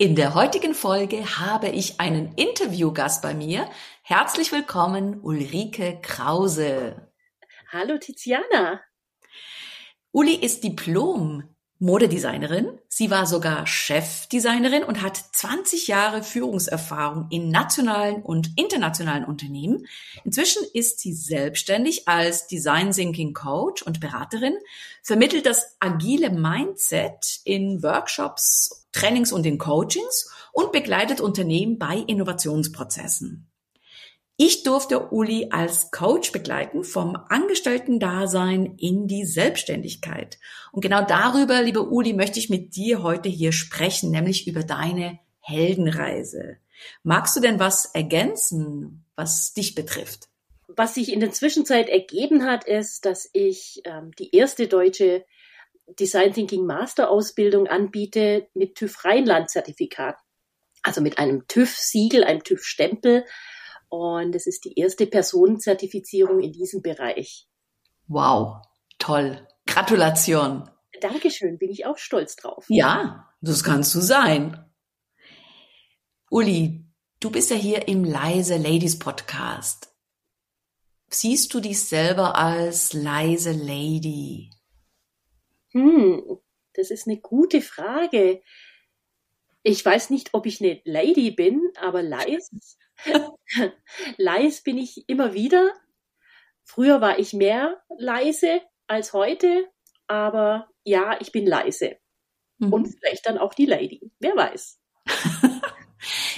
In der heutigen Folge habe ich einen Interviewgast bei mir. Herzlich willkommen, Ulrike Krause. Hallo Tiziana. Uli ist Diplom Modedesignerin. Sie war sogar Chefdesignerin und hat 20 Jahre Führungserfahrung in nationalen und internationalen Unternehmen. Inzwischen ist sie selbstständig als Design Thinking Coach und Beraterin, vermittelt das agile Mindset in Workshops, Trainings und in Coachings und begleitet Unternehmen bei Innovationsprozessen. Ich durfte Uli als Coach begleiten vom Angestellten-Dasein in die Selbstständigkeit. Und genau darüber, liebe Uli, möchte ich mit dir heute hier sprechen, nämlich über deine Heldenreise. Magst du denn was ergänzen, was dich betrifft? Was sich in der Zwischenzeit ergeben hat, ist, dass ich ähm, die erste deutsche Design Thinking Master Ausbildung anbiete mit TÜV Rheinland Zertifikat. Also mit einem TÜV Siegel, einem TÜV Stempel und es ist die erste Personenzertifizierung in diesem Bereich. Wow, toll. Gratulation. Dankeschön, bin ich auch stolz drauf. Ja, das kannst du sein. Uli, du bist ja hier im Leise Ladies Podcast. Siehst du dich selber als leise Lady? Hm, das ist eine gute Frage. Ich weiß nicht, ob ich eine Lady bin, aber leise leise bin ich immer wieder. Früher war ich mehr leise als heute, aber ja, ich bin leise. Mhm. Und vielleicht dann auch die Lady. Wer weiß.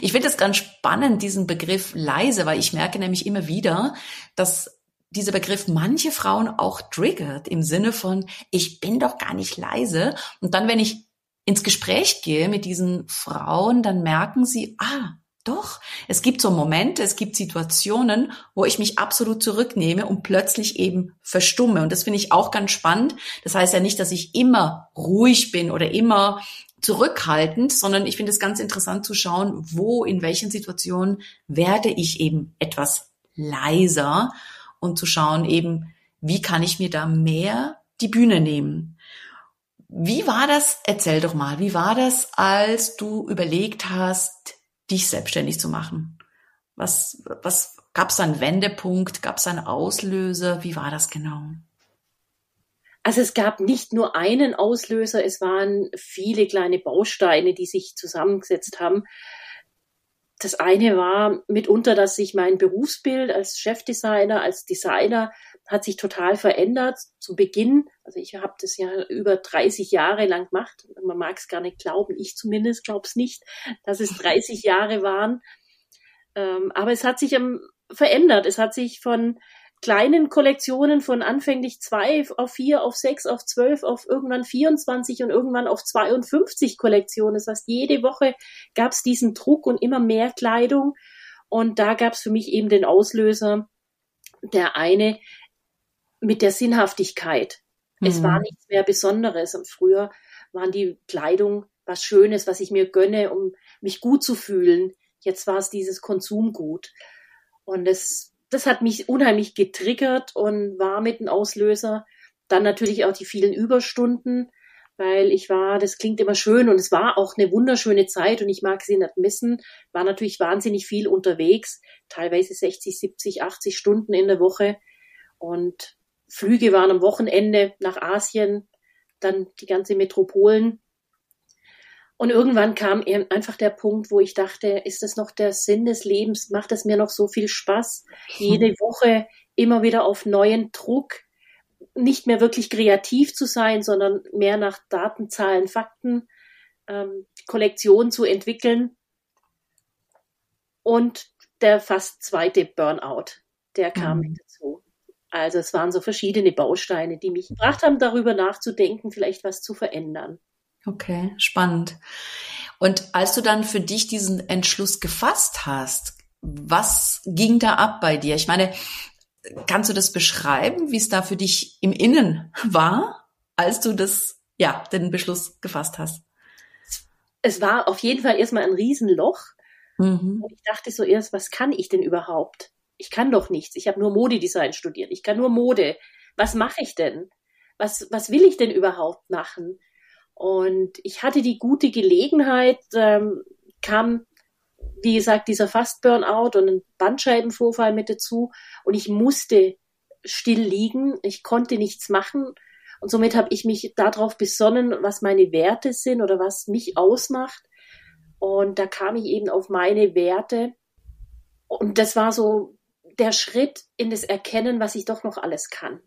ich finde es ganz spannend, diesen Begriff leise, weil ich merke nämlich immer wieder, dass dieser Begriff manche Frauen auch triggert im Sinne von, ich bin doch gar nicht leise. Und dann, wenn ich ins Gespräch gehe mit diesen Frauen, dann merken sie, ah, doch, es gibt so Momente, es gibt Situationen, wo ich mich absolut zurücknehme und plötzlich eben verstumme. Und das finde ich auch ganz spannend. Das heißt ja nicht, dass ich immer ruhig bin oder immer zurückhaltend, sondern ich finde es ganz interessant zu schauen, wo, in welchen Situationen werde ich eben etwas leiser und zu schauen eben, wie kann ich mir da mehr die Bühne nehmen. Wie war das? Erzähl doch mal, wie war das, als du überlegt hast, dich selbstständig zu machen? Was, was gab es einen Wendepunkt? Gab es einen Auslöser? Wie war das genau? Also es gab nicht nur einen Auslöser, es waren viele kleine Bausteine, die sich zusammengesetzt haben. Das eine war mitunter, dass sich mein Berufsbild als Chefdesigner, als Designer hat sich total verändert. Zu Beginn, also ich habe das ja über 30 Jahre lang gemacht. Man mag es gar nicht glauben, ich zumindest glaube es nicht, dass es 30 Jahre waren. Ähm, aber es hat sich verändert. Es hat sich von kleinen Kollektionen von anfänglich zwei auf vier, auf sechs, auf zwölf, auf irgendwann 24 und irgendwann auf 52 Kollektionen. Das heißt, jede Woche gab es diesen Druck und immer mehr Kleidung. Und da gab es für mich eben den Auslöser, der eine, mit der Sinnhaftigkeit. Mhm. Es war mhm. nichts mehr Besonderes. Und früher waren die Kleidung was Schönes, was ich mir gönne, um mich gut zu fühlen. Jetzt war es dieses Konsumgut. Und das, das hat mich unheimlich getriggert und war mit ein Auslöser. Dann natürlich auch die vielen Überstunden, weil ich war, das klingt immer schön und es war auch eine wunderschöne Zeit und ich mag sie nicht missen. War natürlich wahnsinnig viel unterwegs, teilweise 60, 70, 80 Stunden in der Woche. Und Flüge waren am Wochenende nach Asien, dann die ganze Metropolen. Und irgendwann kam einfach der Punkt, wo ich dachte, ist das noch der Sinn des Lebens? Macht es mir noch so viel Spaß? Jede Woche immer wieder auf neuen Druck, nicht mehr wirklich kreativ zu sein, sondern mehr nach Daten, Zahlen, Fakten, ähm, Kollektion zu entwickeln. Und der fast zweite Burnout, der kam mhm. dazu. Also es waren so verschiedene Bausteine, die mich gebracht haben, darüber nachzudenken, vielleicht was zu verändern. Okay, spannend. Und als du dann für dich diesen Entschluss gefasst hast, was ging da ab bei dir? Ich meine, kannst du das beschreiben, wie es da für dich im Innen war, als du das, ja, den Beschluss gefasst hast? Es war auf jeden Fall erstmal ein Riesenloch. Mhm. Und ich dachte so erst, was kann ich denn überhaupt? Ich kann doch nichts. Ich habe nur Modedesign studiert. Ich kann nur Mode. Was mache ich denn? Was, was will ich denn überhaupt machen? Und ich hatte die gute Gelegenheit, ähm, kam, wie gesagt, dieser Fast-Burnout und ein Bandscheibenvorfall mit dazu. Und ich musste still liegen. Ich konnte nichts machen. Und somit habe ich mich darauf besonnen, was meine Werte sind oder was mich ausmacht. Und da kam ich eben auf meine Werte. Und das war so der Schritt in das Erkennen, was ich doch noch alles kann.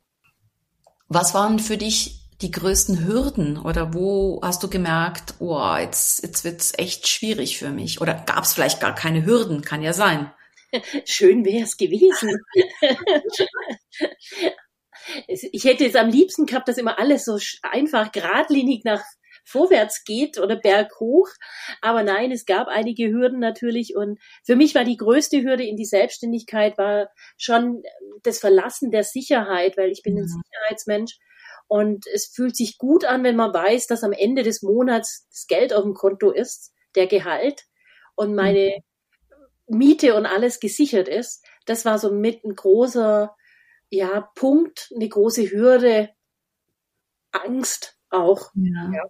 Was waren für dich die größten Hürden oder wo hast du gemerkt, oh, jetzt, jetzt wird's echt schwierig für mich? Oder gab es vielleicht gar keine Hürden? Kann ja sein. Schön wäre es gewesen. ich hätte es am liebsten gehabt, dass immer alles so einfach geradlinig nach vorwärts geht oder berghoch. Aber nein, es gab einige Hürden natürlich. Und für mich war die größte Hürde in die Selbstständigkeit war schon das Verlassen der Sicherheit, weil ich bin mhm. ein Sicherheitsmensch. Und es fühlt sich gut an, wenn man weiß, dass am Ende des Monats das Geld auf dem Konto ist, der Gehalt und mhm. meine Miete und alles gesichert ist. Das war so mit ein großer, ja, Punkt, eine große Hürde, Angst auch. Ja. ja.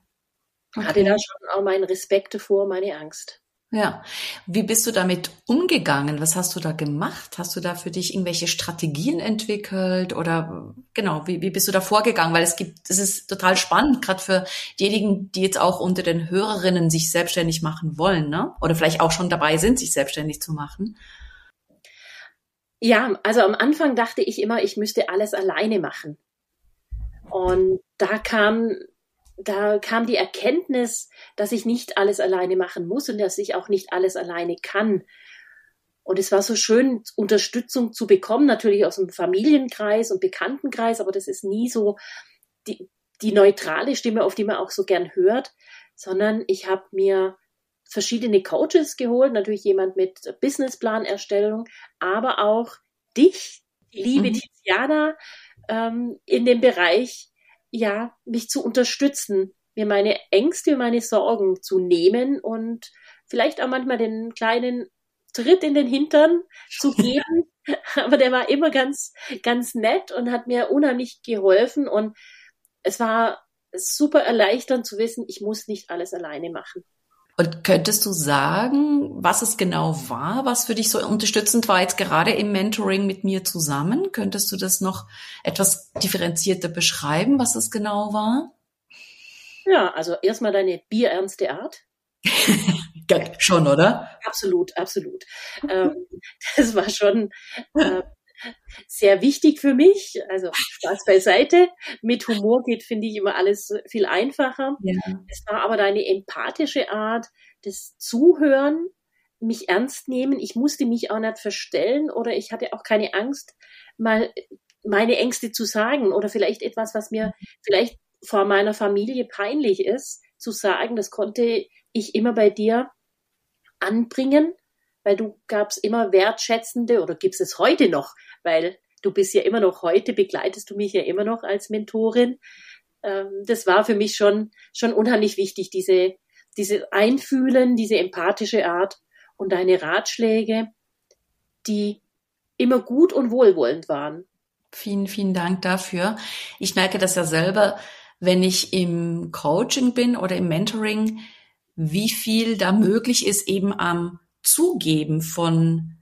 Okay. Hatte da schon auch meinen Respekt davor, meine Angst. Ja. Wie bist du damit umgegangen? Was hast du da gemacht? Hast du da für dich irgendwelche Strategien entwickelt oder genau, wie, wie bist du da vorgegangen? Weil es gibt, es ist total spannend, gerade für diejenigen, die jetzt auch unter den Hörerinnen sich selbstständig machen wollen, ne? Oder vielleicht auch schon dabei sind, sich selbstständig zu machen. Ja, also am Anfang dachte ich immer, ich müsste alles alleine machen. Und da kam da kam die Erkenntnis, dass ich nicht alles alleine machen muss und dass ich auch nicht alles alleine kann. Und es war so schön, Unterstützung zu bekommen, natürlich aus dem Familienkreis und Bekanntenkreis, aber das ist nie so die, die neutrale Stimme, auf die man auch so gern hört, sondern ich habe mir verschiedene Coaches geholt, natürlich jemand mit Businessplanerstellung, aber auch dich, liebe mhm. Tiziana, ähm, in dem Bereich ja, mich zu unterstützen, mir meine Ängste, meine Sorgen zu nehmen und vielleicht auch manchmal den kleinen Tritt in den Hintern zu geben. Aber der war immer ganz, ganz nett und hat mir unheimlich geholfen und es war super erleichternd zu wissen, ich muss nicht alles alleine machen. Und könntest du sagen, was es genau war, was für dich so unterstützend war, jetzt gerade im Mentoring mit mir zusammen? Könntest du das noch etwas differenzierter beschreiben, was es genau war? Ja, also erstmal deine bierernste Art. ja, schon, oder? Absolut, absolut. Ähm, das war schon äh, sehr wichtig für mich. Also Spaß beiseite. Mit Humor geht, finde ich, immer alles viel einfacher. Ja. Es war aber deine empathische Art, das Zuhören, mich ernst nehmen. Ich musste mich auch nicht verstellen oder ich hatte auch keine Angst, mal meine Ängste zu sagen oder vielleicht etwas, was mir vielleicht vor meiner Familie peinlich ist, zu sagen. Das konnte ich immer bei dir anbringen weil du gabst immer wertschätzende oder gibst es heute noch, weil du bist ja immer noch heute, begleitest du mich ja immer noch als Mentorin. Ähm, das war für mich schon, schon unheimlich wichtig, diese, diese Einfühlen, diese empathische Art und deine Ratschläge, die immer gut und wohlwollend waren. Vielen, vielen Dank dafür. Ich merke das ja selber, wenn ich im Coaching bin oder im Mentoring, wie viel da möglich ist eben am Zugeben von,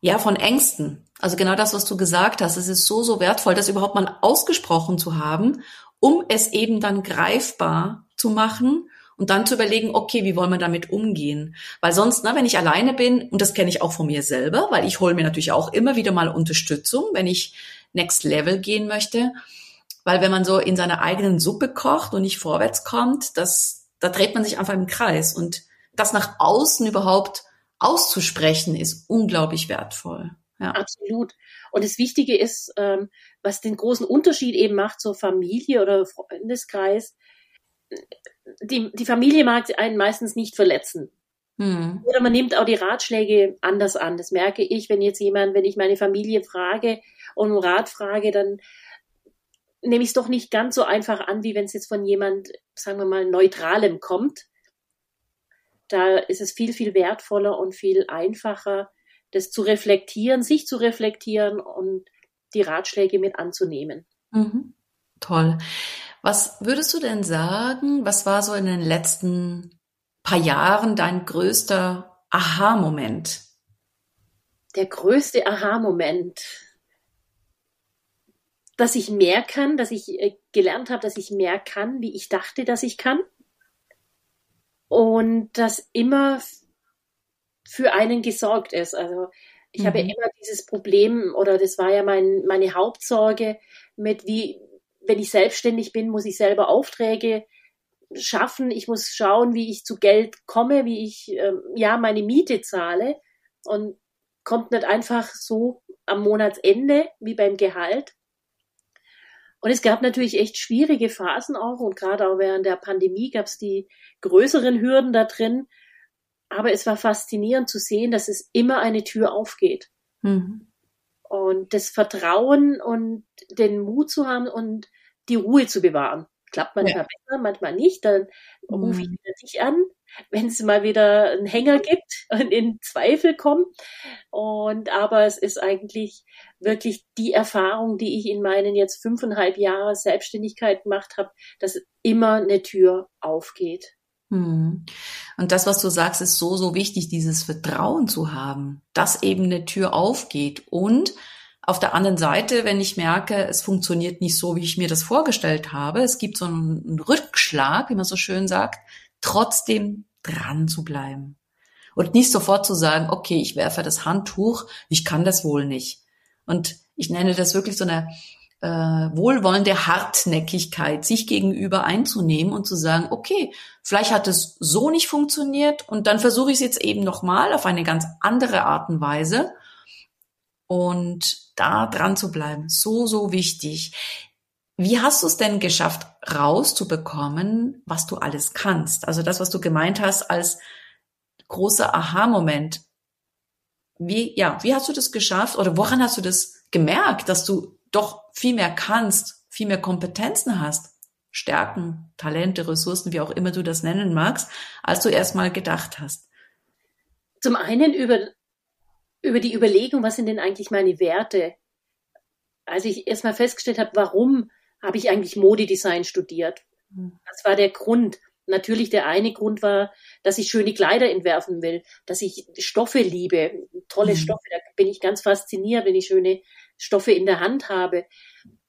ja, von Ängsten. Also genau das, was du gesagt hast. Es ist so, so wertvoll, das überhaupt mal ausgesprochen zu haben, um es eben dann greifbar zu machen und dann zu überlegen, okay, wie wollen wir damit umgehen? Weil sonst, ne, wenn ich alleine bin, und das kenne ich auch von mir selber, weil ich hole mir natürlich auch immer wieder mal Unterstützung, wenn ich Next Level gehen möchte. Weil wenn man so in seiner eigenen Suppe kocht und nicht vorwärts kommt, das, da dreht man sich einfach im Kreis. Und das nach außen überhaupt auszusprechen, ist unglaublich wertvoll. Ja. Absolut. Und das Wichtige ist, ähm, was den großen Unterschied eben macht zur Familie oder Freundeskreis, die, die Familie mag einen meistens nicht verletzen. Hm. Oder man nimmt auch die Ratschläge anders an. Das merke ich, wenn jetzt jemand, wenn ich meine Familie frage und um Rat frage, dann nehme ich es doch nicht ganz so einfach an, wie wenn es jetzt von jemand, sagen wir mal, neutralem kommt. Da ist es viel, viel wertvoller und viel einfacher, das zu reflektieren, sich zu reflektieren und die Ratschläge mit anzunehmen. Mhm. Toll. Was würdest du denn sagen, was war so in den letzten paar Jahren dein größter Aha-Moment? Der größte Aha-Moment, dass ich mehr kann, dass ich äh, gelernt habe, dass ich mehr kann, wie ich dachte, dass ich kann. Und dass immer für einen gesorgt ist. Also ich mhm. habe immer dieses Problem oder das war ja mein, meine Hauptsorge mit wie, wenn ich selbstständig bin, muss ich selber Aufträge schaffen. Ich muss schauen, wie ich zu Geld komme, wie ich äh, ja meine Miete zahle und kommt nicht einfach so am Monatsende wie beim Gehalt. Und es gab natürlich echt schwierige Phasen auch und gerade auch während der Pandemie gab es die größeren Hürden da drin. Aber es war faszinierend zu sehen, dass es immer eine Tür aufgeht. Mhm. Und das Vertrauen und den Mut zu haben und die Ruhe zu bewahren. Klappt manchmal ja. besser, manchmal nicht. Dann rufe ich mhm. wieder dich an, wenn es mal wieder einen Hänger gibt und in Zweifel kommt. Und aber es ist eigentlich wirklich die Erfahrung, die ich in meinen jetzt fünfeinhalb Jahren Selbstständigkeit gemacht habe, dass immer eine Tür aufgeht. Mhm. Und das, was du sagst, ist so, so wichtig, dieses Vertrauen zu haben, dass eben eine Tür aufgeht und auf der anderen Seite, wenn ich merke, es funktioniert nicht so, wie ich mir das vorgestellt habe, es gibt so einen Rückschlag, wie man so schön sagt, trotzdem dran zu bleiben. Und nicht sofort zu sagen, okay, ich werfe das Handtuch, ich kann das wohl nicht. Und ich nenne das wirklich so eine äh, wohlwollende Hartnäckigkeit, sich gegenüber einzunehmen und zu sagen, okay, vielleicht hat es so nicht funktioniert und dann versuche ich es jetzt eben nochmal auf eine ganz andere Art und Weise und da dran zu bleiben, so, so wichtig. Wie hast du es denn geschafft, rauszubekommen, was du alles kannst? Also das, was du gemeint hast als großer Aha-Moment. Wie, ja, wie hast du das geschafft oder woran hast du das gemerkt, dass du doch viel mehr kannst, viel mehr Kompetenzen hast, Stärken, Talente, Ressourcen, wie auch immer du das nennen magst, als du erstmal gedacht hast? Zum einen über über die Überlegung, was sind denn eigentlich meine Werte? Als ich erstmal festgestellt habe, warum habe ich eigentlich Modedesign studiert? Hm. Das war der Grund. Natürlich der eine Grund war, dass ich schöne Kleider entwerfen will, dass ich Stoffe liebe, tolle mhm. Stoffe. Da bin ich ganz fasziniert, wenn ich schöne Stoffe in der Hand habe.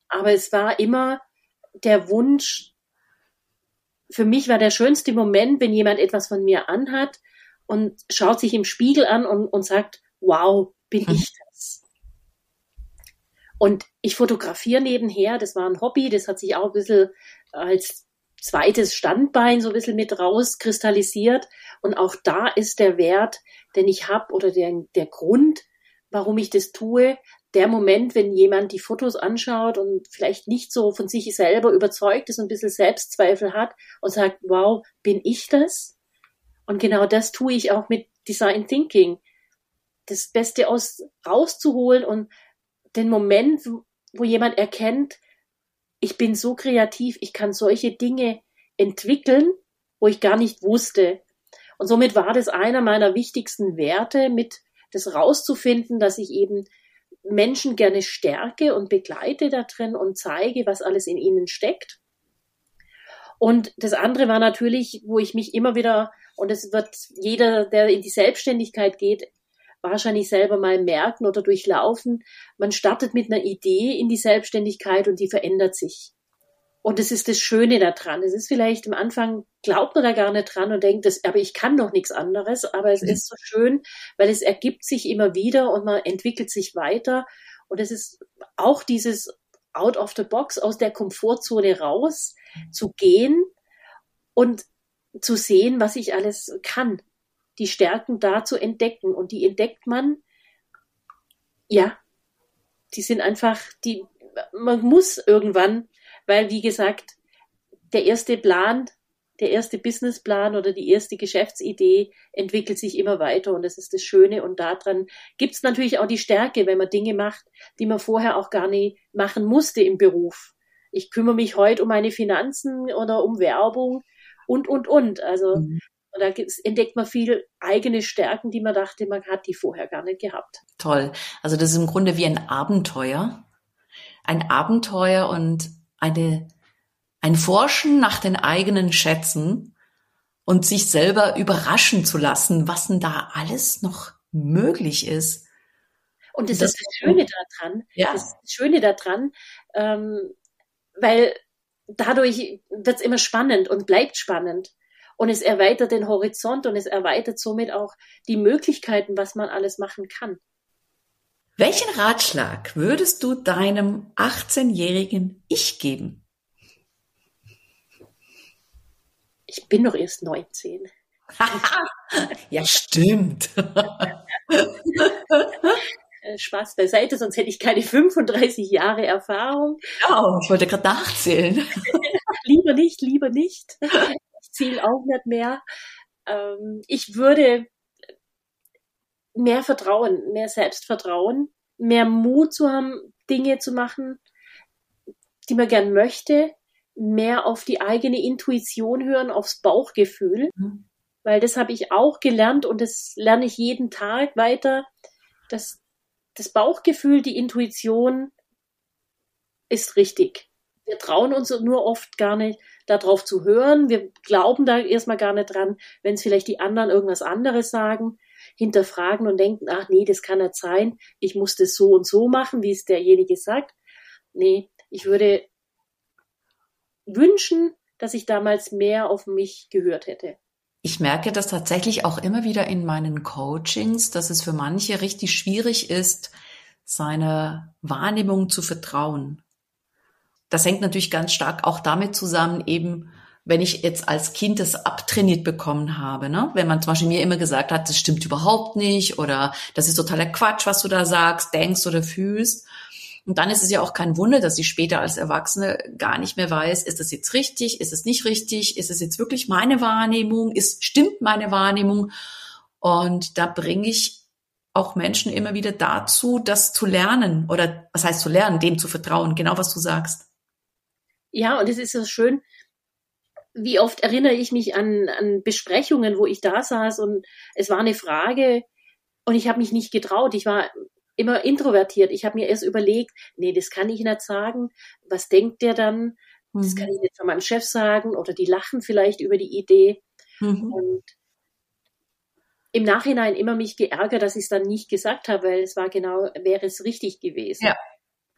Aber es war immer der Wunsch, für mich war der schönste Moment, wenn jemand etwas von mir anhat und schaut sich im Spiegel an und, und sagt, wow, bin mhm. ich das? Und ich fotografiere nebenher, das war ein Hobby, das hat sich auch ein bisschen als zweites Standbein so ein bisschen mit rauskristallisiert. Und auch da ist der Wert, den ich habe oder der, der Grund, warum ich das tue, der Moment, wenn jemand die Fotos anschaut und vielleicht nicht so von sich selber überzeugt ist und ein bisschen Selbstzweifel hat und sagt, wow, bin ich das? Und genau das tue ich auch mit Design Thinking das Beste aus rauszuholen und den Moment, wo jemand erkennt, ich bin so kreativ, ich kann solche Dinge entwickeln, wo ich gar nicht wusste. Und somit war das einer meiner wichtigsten Werte, mit das rauszufinden, dass ich eben Menschen gerne stärke und begleite da drin und zeige, was alles in ihnen steckt. Und das andere war natürlich, wo ich mich immer wieder, und es wird jeder, der in die Selbstständigkeit geht, wahrscheinlich selber mal merken oder durchlaufen. Man startet mit einer Idee in die Selbstständigkeit und die verändert sich. Und das ist das Schöne daran. Es ist vielleicht am Anfang, glaubt man da gar nicht dran und denkt, das, aber ich kann doch nichts anderes. Aber es mhm. ist so schön, weil es ergibt sich immer wieder und man entwickelt sich weiter. Und es ist auch dieses out of the box, aus der Komfortzone raus zu gehen und zu sehen, was ich alles kann die Stärken da zu entdecken. Und die entdeckt man, ja, die sind einfach, die, man muss irgendwann, weil wie gesagt, der erste Plan der erste Businessplan oder die erste Geschäftsidee entwickelt sich immer weiter und das ist das Schöne und daran gibt es natürlich auch die Stärke, wenn man Dinge macht, die man vorher auch gar nicht machen musste im Beruf. Ich kümmere mich heute um meine Finanzen oder um Werbung und, und, und. Also mhm. Da entdeckt man viel eigene Stärken, die man dachte, man hat die vorher gar nicht gehabt. Toll. Also das ist im Grunde wie ein Abenteuer. Ein Abenteuer und eine ein Forschen nach den eigenen Schätzen und sich selber überraschen zu lassen, was denn da alles noch möglich ist. Und das, das ist das Schöne daran. Ja. Das ist das Schöne daran, ähm, weil dadurch wird es immer spannend und bleibt spannend. Und es erweitert den Horizont und es erweitert somit auch die Möglichkeiten, was man alles machen kann. Welchen Ratschlag würdest du deinem 18-jährigen Ich geben? Ich bin doch erst 19. ja, stimmt. Äh, Spaß beiseite, sonst hätte ich keine 35 Jahre Erfahrung. Ja, ich wollte gerade nachzählen. lieber nicht, lieber nicht. Ich zähle auch nicht mehr. Ähm, ich würde mehr Vertrauen, mehr Selbstvertrauen, mehr Mut zu haben, Dinge zu machen, die man gern möchte, mehr auf die eigene Intuition hören, aufs Bauchgefühl, mhm. weil das habe ich auch gelernt und das lerne ich jeden Tag weiter, dass das Bauchgefühl, die Intuition ist richtig. Wir trauen uns nur oft gar nicht, darauf zu hören. Wir glauben da erstmal gar nicht dran, wenn es vielleicht die anderen irgendwas anderes sagen, hinterfragen und denken, ach nee, das kann nicht sein, ich muss das so und so machen, wie es derjenige sagt. Nee, ich würde wünschen, dass ich damals mehr auf mich gehört hätte. Ich merke das tatsächlich auch immer wieder in meinen Coachings, dass es für manche richtig schwierig ist, seiner Wahrnehmung zu vertrauen. Das hängt natürlich ganz stark auch damit zusammen, eben wenn ich jetzt als Kind das abtrainiert bekommen habe, ne? wenn man zum Beispiel mir immer gesagt hat, das stimmt überhaupt nicht oder das ist totaler Quatsch, was du da sagst, denkst oder fühlst. Und dann ist es ja auch kein Wunder, dass sie später als Erwachsene gar nicht mehr weiß, ist das jetzt richtig, ist es nicht richtig, ist es jetzt wirklich meine Wahrnehmung, ist, stimmt meine Wahrnehmung? Und da bringe ich auch Menschen immer wieder dazu, das zu lernen oder was heißt zu lernen, dem zu vertrauen, genau was du sagst. Ja, und es ist so schön, wie oft erinnere ich mich an, an Besprechungen, wo ich da saß und es war eine Frage und ich habe mich nicht getraut. Ich war immer introvertiert. Ich habe mir erst überlegt, nee, das kann ich nicht sagen. Was denkt der dann? Das kann mhm. ich nicht von meinem Chef sagen oder die lachen vielleicht über die Idee. Mhm. Und im Nachhinein immer mich geärgert, dass ich es dann nicht gesagt habe, weil es war genau, wäre es richtig gewesen. Ja.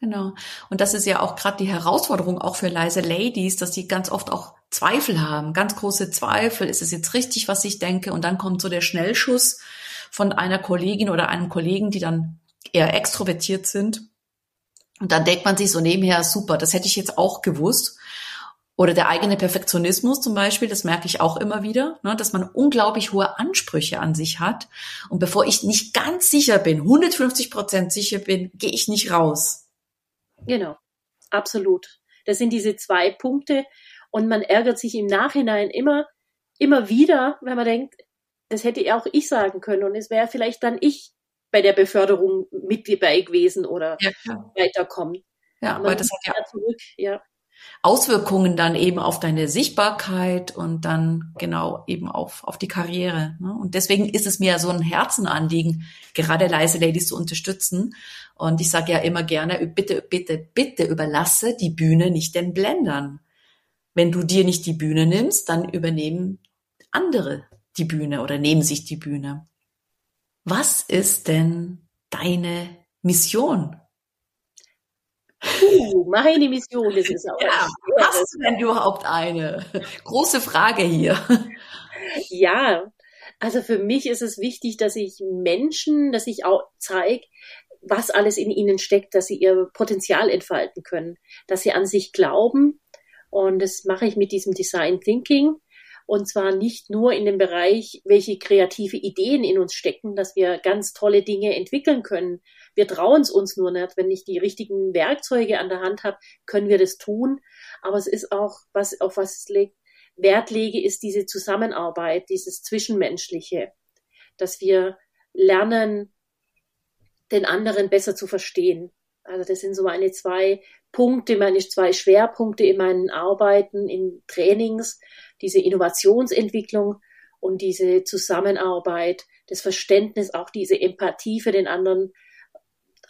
Genau. Und das ist ja auch gerade die Herausforderung auch für leise Ladies, dass die ganz oft auch Zweifel haben, ganz große Zweifel. Ist es jetzt richtig, was ich denke? Und dann kommt so der Schnellschuss von einer Kollegin oder einem Kollegen, die dann eher extrovertiert sind. Und dann denkt man sich so nebenher, super, das hätte ich jetzt auch gewusst. Oder der eigene Perfektionismus zum Beispiel, das merke ich auch immer wieder, ne, dass man unglaublich hohe Ansprüche an sich hat. Und bevor ich nicht ganz sicher bin, 150 Prozent sicher bin, gehe ich nicht raus. Genau, absolut. Das sind diese zwei Punkte. Und man ärgert sich im Nachhinein immer, immer wieder, wenn man denkt, das hätte auch ich sagen können. Und es wäre vielleicht dann ich, bei der Beförderung mit dabei gewesen oder ja, weiterkommen. Ja, aber das hat ja, zurück, ja Auswirkungen dann eben auf deine Sichtbarkeit und dann genau eben auf, auf die Karriere. Ne? Und deswegen ist es mir so ein Herzenanliegen, gerade leise Ladies zu unterstützen. Und ich sage ja immer gerne, bitte, bitte, bitte überlasse die Bühne nicht den Blendern. Wenn du dir nicht die Bühne nimmst, dann übernehmen andere die Bühne oder nehmen sich die Bühne. Was ist denn deine Mission? Uh, meine Mission ist es auch. Ja, hast du denn überhaupt eine? Große Frage hier. Ja, also für mich ist es wichtig, dass ich Menschen, dass ich auch zeige, was alles in ihnen steckt, dass sie ihr Potenzial entfalten können, dass sie an sich glauben. Und das mache ich mit diesem Design Thinking. Und zwar nicht nur in dem Bereich, welche kreative Ideen in uns stecken, dass wir ganz tolle Dinge entwickeln können. Wir trauen es uns nur nicht. Wenn ich die richtigen Werkzeuge an der Hand habe, können wir das tun. Aber es ist auch, was, auf was es legt, Wert lege, ist diese Zusammenarbeit, dieses Zwischenmenschliche, dass wir lernen, den anderen besser zu verstehen. Also das sind so meine zwei Punkte, meine zwei Schwerpunkte in meinen Arbeiten, in Trainings, diese Innovationsentwicklung und diese Zusammenarbeit, das Verständnis, auch diese Empathie für den anderen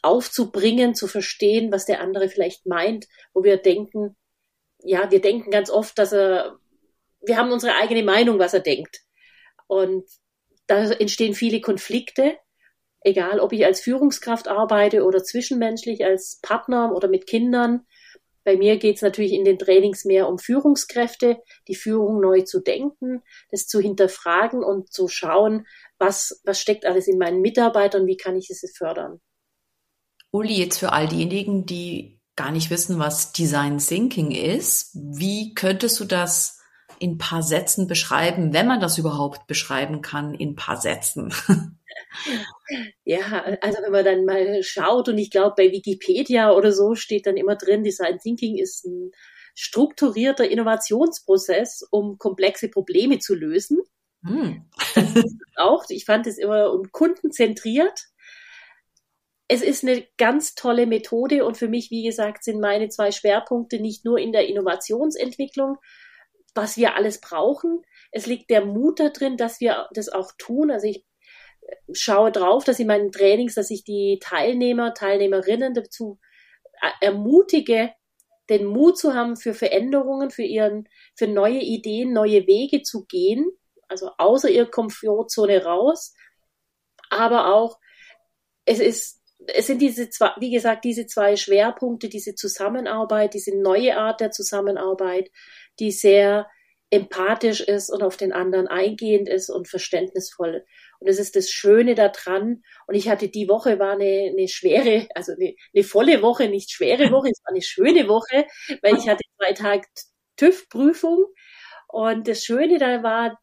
aufzubringen, zu verstehen, was der andere vielleicht meint, wo wir denken, ja, wir denken ganz oft, dass er, wir haben unsere eigene Meinung, was er denkt. Und da entstehen viele Konflikte, egal ob ich als Führungskraft arbeite oder zwischenmenschlich als Partner oder mit Kindern. Bei mir geht es natürlich in den Trainings mehr um Führungskräfte, die Führung neu zu denken, das zu hinterfragen und zu schauen, was, was steckt alles in meinen Mitarbeitern, wie kann ich es fördern. Uli, jetzt für all diejenigen, die gar nicht wissen, was Design Thinking ist, wie könntest du das in ein paar Sätzen beschreiben, wenn man das überhaupt beschreiben kann, in ein paar Sätzen? Ja, also wenn man dann mal schaut und ich glaube bei Wikipedia oder so steht dann immer drin, Design Thinking ist ein strukturierter Innovationsprozess, um komplexe Probleme zu lösen. Hm. auch, ich fand es immer um kundenzentriert. Es ist eine ganz tolle Methode und für mich, wie gesagt, sind meine zwei Schwerpunkte nicht nur in der Innovationsentwicklung, was wir alles brauchen. Es liegt der Mut da drin, dass wir das auch tun. Also ich schaue drauf, dass in meinen Trainings, dass ich die Teilnehmer, Teilnehmerinnen dazu äh, ermutige, den Mut zu haben für Veränderungen, für ihren, für neue Ideen, neue Wege zu gehen, also außer ihrer Komfortzone raus, aber auch, es ist, es sind diese zwei, wie gesagt, diese zwei Schwerpunkte, diese Zusammenarbeit, diese neue Art der Zusammenarbeit, die sehr empathisch ist und auf den anderen eingehend ist und verständnisvoll. Und das ist das Schöne daran. Und ich hatte die Woche war eine, eine schwere, also eine, eine volle Woche, nicht schwere Woche, es war eine schöne Woche, weil ich hatte zwei Tage TÜV-Prüfung. Und das Schöne da war,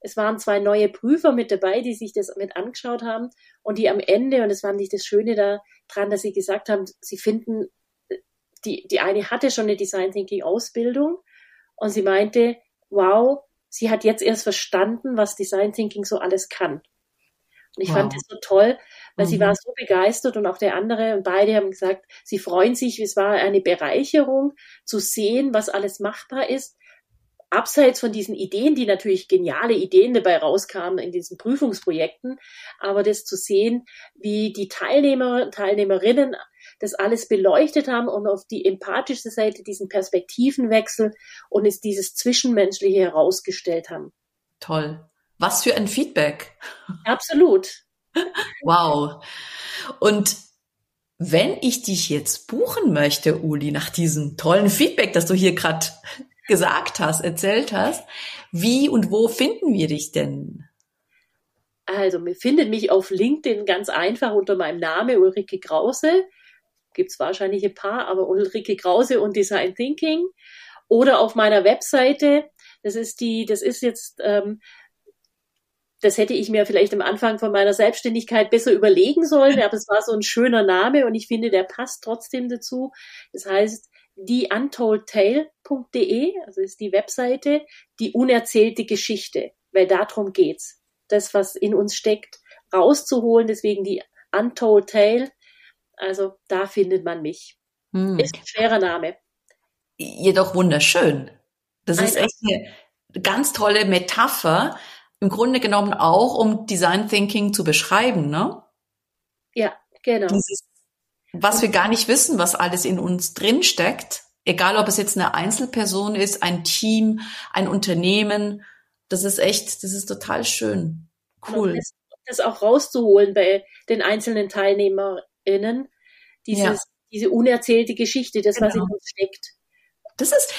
es waren zwei neue Prüfer mit dabei, die sich das mit angeschaut haben und die am Ende, und das fand ich das Schöne daran, dass sie gesagt haben, sie finden, die, die eine hatte schon eine Design Thinking Ausbildung und sie meinte, wow, sie hat jetzt erst verstanden, was Design Thinking so alles kann. Und ich wow. fand das so toll, weil mhm. sie war so begeistert und auch der andere und beide haben gesagt, sie freuen sich, es war eine Bereicherung zu sehen, was alles machbar ist. Abseits von diesen Ideen, die natürlich geniale Ideen dabei rauskamen in diesen Prüfungsprojekten, aber das zu sehen, wie die Teilnehmer, und Teilnehmerinnen das alles beleuchtet haben und auf die empathische Seite diesen Perspektivenwechsel und es dieses Zwischenmenschliche herausgestellt haben. Toll. Was für ein Feedback. Absolut. Wow. Und wenn ich dich jetzt buchen möchte, Uli, nach diesem tollen Feedback, das du hier gerade gesagt hast, erzählt hast, wie und wo finden wir dich denn? Also, mir findet mich auf LinkedIn ganz einfach unter meinem Namen Ulrike Krause gibt es wahrscheinlich ein paar, aber Ulrike Krause und Design Thinking. Oder auf meiner Webseite, das ist die, das ist jetzt, ähm, das hätte ich mir vielleicht am Anfang von meiner Selbstständigkeit besser überlegen sollen, aber es war so ein schöner Name und ich finde, der passt trotzdem dazu. Das heißt, die untoldtale.de, also ist die Webseite, die unerzählte Geschichte, weil darum geht's. Das, was in uns steckt, rauszuholen, deswegen die Untold Tale also da findet man mich. Hm. Ist ein schwerer Name. Jedoch wunderschön. Das ein ist echt eine ganz tolle Metapher. Im Grunde genommen auch, um Design Thinking zu beschreiben, ne? Ja, genau. Dieses, was wir gar nicht wissen, was alles in uns drin steckt. Egal, ob es jetzt eine Einzelperson ist, ein Team, ein Unternehmen. Das ist echt, das ist total schön. Cool. Das, das auch rauszuholen bei den einzelnen Teilnehmer, innen, dieses, ja. diese unerzählte Geschichte, das, genau. was in genau. uns steckt. Das ist,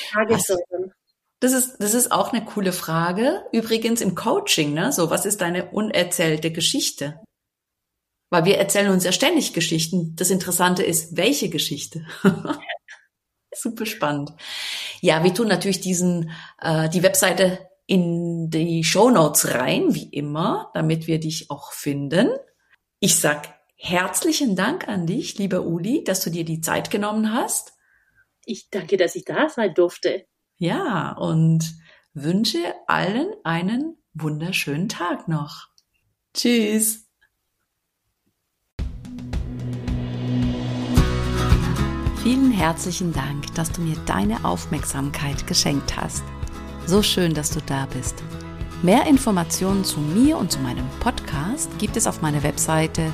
das ist, das ist auch eine coole Frage. Übrigens im Coaching, ne? So, was ist deine unerzählte Geschichte? Weil wir erzählen uns ja ständig Geschichten. Das Interessante ist, welche Geschichte? Super spannend. Ja, wir tun natürlich diesen, äh, die Webseite in die Show Notes rein, wie immer, damit wir dich auch finden. Ich sag Herzlichen Dank an dich, lieber Uli, dass du dir die Zeit genommen hast. Ich danke, dass ich da sein durfte. Ja, und wünsche allen einen wunderschönen Tag noch. Tschüss. Vielen herzlichen Dank, dass du mir deine Aufmerksamkeit geschenkt hast. So schön, dass du da bist. Mehr Informationen zu mir und zu meinem Podcast gibt es auf meiner Webseite